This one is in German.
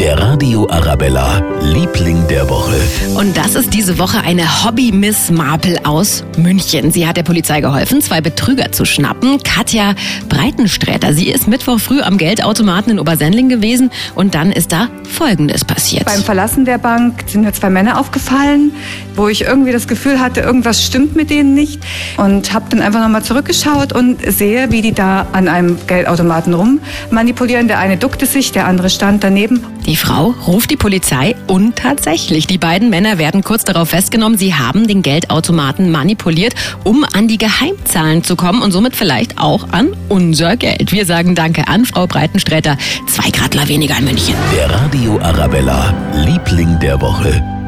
Der Radio Arabella, Liebling der Woche. Und das ist diese Woche eine Hobby-Miss Marple aus München. Sie hat der Polizei geholfen, zwei Betrüger zu schnappen. Katja Breitensträter, sie ist Mittwoch früh am Geldautomaten in Obersendling gewesen und dann ist da Folgendes passiert. Beim Verlassen der Bank sind mir zwei Männer aufgefallen, wo ich irgendwie das Gefühl hatte, irgendwas stimmt mit denen nicht. Und habe dann einfach nochmal zurückgeschaut und sehe, wie die da an einem Geldautomaten rum manipulieren. Der eine duckte sich, der andere stand daneben. Die Frau ruft die Polizei und tatsächlich, die beiden Männer werden kurz darauf festgenommen, sie haben den Geldautomaten manipuliert, um an die Geheimzahlen zu kommen und somit vielleicht auch an unser Geld. Wir sagen Danke an Frau Breitensträter. Zwei Gradler weniger in München. Der Radio Arabella, Liebling der Woche.